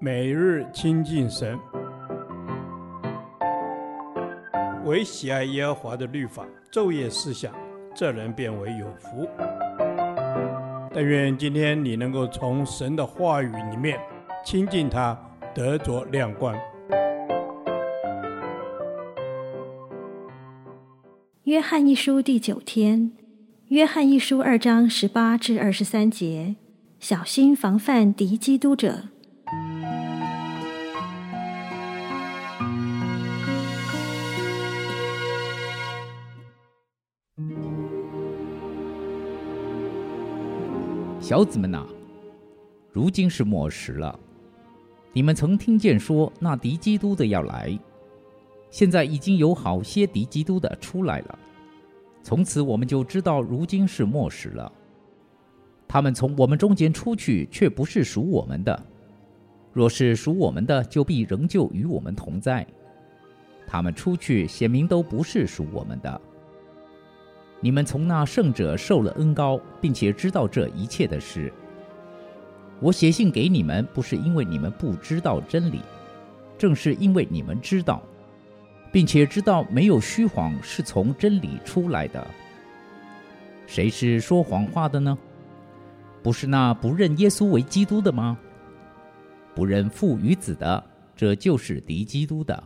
每日亲近神，唯喜爱耶和华的律法，昼夜思想，这人便为有福。但愿今天你能够从神的话语里面亲近他，得着亮光。约翰一书第九天，约翰一书二章十八至二十三节，小心防范敌基督者。小子们呐，如今是末时了。你们曾听见说那敌基督的要来，现在已经有好些敌基督的出来了。从此我们就知道如今是末时了。他们从我们中间出去，却不是属我们的；若是属我们的，就必仍旧与我们同在。他们出去，显明都不是属我们的。你们从那圣者受了恩膏，并且知道这一切的事。我写信给你们，不是因为你们不知道真理，正是因为你们知道，并且知道没有虚谎是从真理出来的。谁是说谎话的呢？不是那不认耶稣为基督的吗？不认父与子的，这就是敌基督的。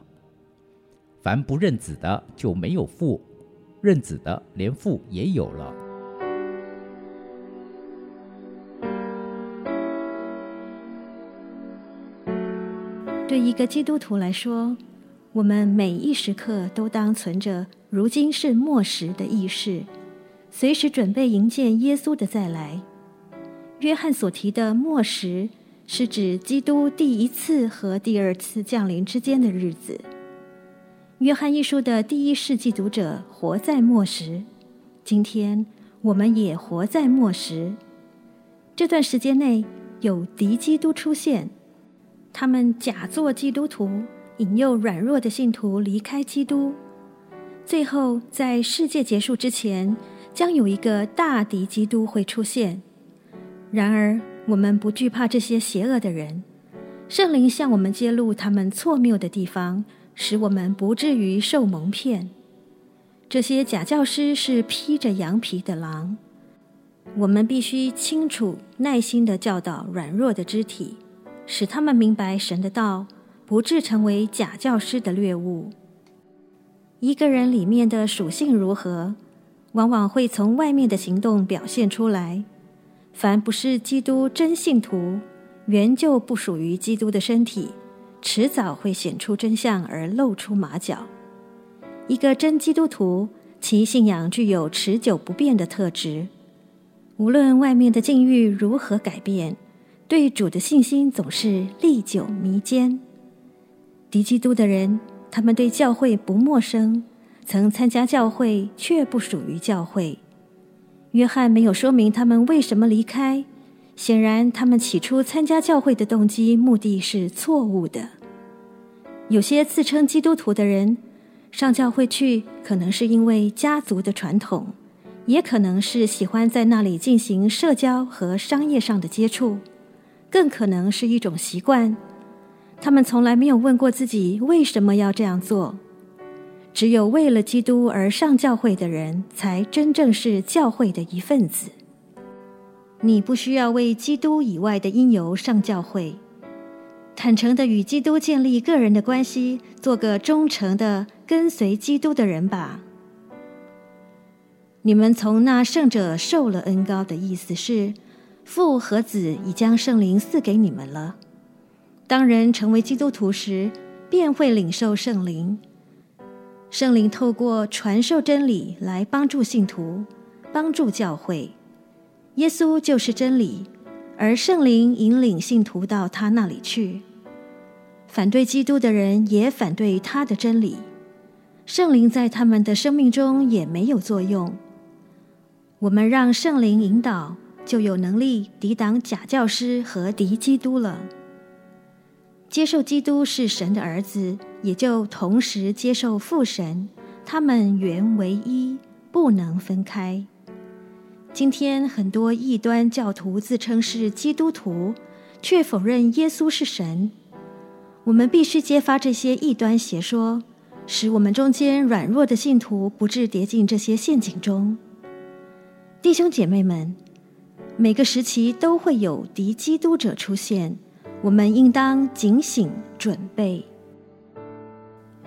凡不认子的，就没有父。认子的，连父也有了。对一个基督徒来说，我们每一时刻都当存着“如今是末时”的意识，随时准备迎接耶稣的再来。约翰所提的“末时”，是指基督第一次和第二次降临之间的日子。约翰一书的第一世纪读者活在末时，今天我们也活在末时。这段时间内有敌基督出现，他们假作基督徒，引诱软弱的信徒离开基督。最后，在世界结束之前，将有一个大敌基督会出现。然而，我们不惧怕这些邪恶的人，圣灵向我们揭露他们错谬的地方。使我们不至于受蒙骗。这些假教师是披着羊皮的狼，我们必须清楚、耐心地教导软弱的肢体，使他们明白神的道，不致成为假教师的猎物。一个人里面的属性如何，往往会从外面的行动表现出来。凡不是基督真信徒，原就不属于基督的身体。迟早会显出真相而露出马脚。一个真基督徒，其信仰具有持久不变的特质。无论外面的境遇如何改变，对主的信心总是历久弥坚。敌基督的人，他们对教会不陌生，曾参加教会却不属于教会。约翰没有说明他们为什么离开。显然，他们起初参加教会的动机目的是错误的。有些自称基督徒的人上教会去，可能是因为家族的传统，也可能是喜欢在那里进行社交和商业上的接触，更可能是一种习惯。他们从来没有问过自己为什么要这样做。只有为了基督而上教会的人，才真正是教会的一份子。你不需要为基督以外的因由上教会，坦诚地与基督建立个人的关系，做个忠诚的跟随基督的人吧。你们从那圣者受了恩膏的意思是，父和子已将圣灵赐给你们了。当人成为基督徒时，便会领受圣灵。圣灵透过传授真理来帮助信徒，帮助教会。耶稣就是真理，而圣灵引领信徒到他那里去。反对基督的人也反对他的真理，圣灵在他们的生命中也没有作用。我们让圣灵引导，就有能力抵挡假教师和敌基督了。接受基督是神的儿子，也就同时接受父神，他们原为一，不能分开。今天很多异端教徒自称是基督徒，却否认耶稣是神。我们必须揭发这些异端邪说，使我们中间软弱的信徒不致跌进这些陷阱中。弟兄姐妹们，每个时期都会有敌基督者出现，我们应当警醒准备。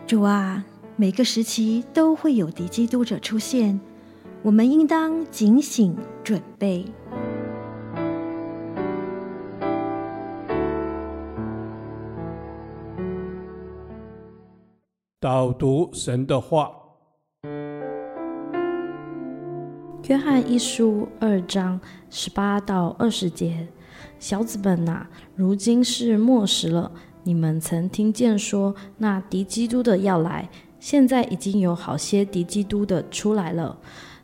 主啊，每个时期都会有敌基督者出现，我们应当警醒准备。导读神的话，《约翰一书》二章十八到二十节：小子们呐，如今是末时了。你们曾听见说，那敌基督的要来，现在已经有好些敌基督的出来了。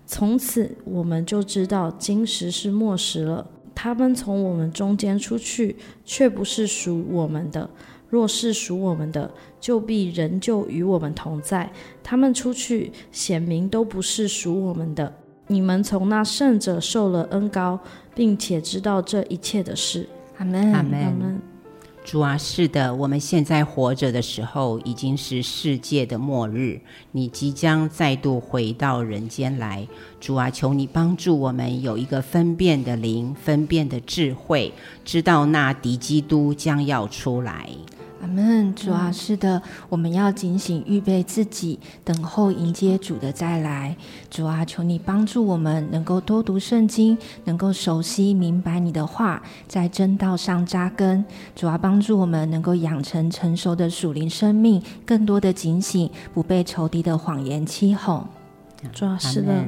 从此我们就知道今时是末时了。他们从我们中间出去，却不是属我们的。若是属我们的，就必仍旧与我们同在。他们出去，显明都不是属我们的。你们从那圣者受了恩高，并且知道这一切的事。阿门，阿门。主啊，是的，我们现在活着的时候，已经是世界的末日。你即将再度回到人间来。主啊，求你帮助我们有一个分辨的灵，分辨的智慧，知道那敌基督将要出来。阿门，主啊，是的，我们要警醒预备自己，等候迎接主的再来。主啊，求你帮助我们能够多读圣经，能够熟悉明白你的话，在真道上扎根。主啊，帮助我们能够养成成熟的属灵生命，更多的警醒，不被仇敌的谎言欺哄。主啊，是的，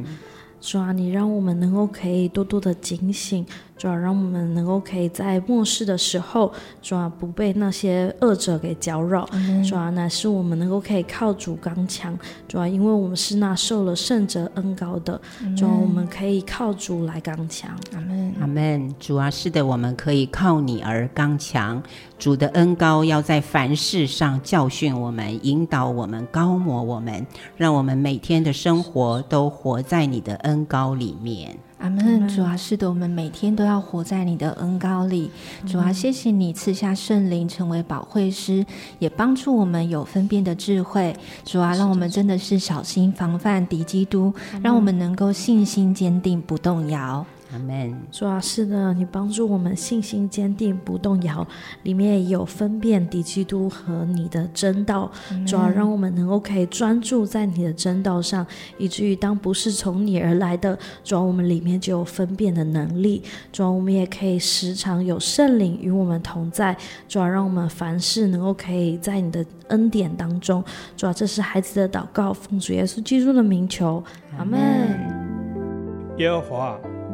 主啊，你让我们能够可以多多的警醒。主要让我们能够可以在末世的时候，主要不被那些恶者给搅扰。主要乃是我们能够可以靠主刚强。主要因为我们是那受了圣者恩高的，主要我们可以靠主来刚强。阿门，阿门。主啊，是的，我们可以靠你而刚强。主的恩高要在凡事上教训我们、引导我们、高摩我们，让我们每天的生活都活在你的恩高里面。阿门，主啊，是的，我们每天都要活在你的恩膏里。主啊，谢谢你赐下圣灵成为保惠师，也帮助我们有分辨的智慧。主啊，让我们真的是小心防范敌基督，让我们能够信心坚定不动摇。阿门。主啊，是的，你帮助我们信心坚定不动摇，里面也有分辨敌基督和你的真道。主啊，让我们能够可以专注在你的真道上，以至于当不是从你而来的，主啊，我们里面就有分辨的能力。主啊，我们也可以时常有圣灵与我们同在。主啊，让我们凡事能够可以在你的恩典当中。主啊，这是孩子的祷告，奉主耶稣基督的名求。阿门。耶和华。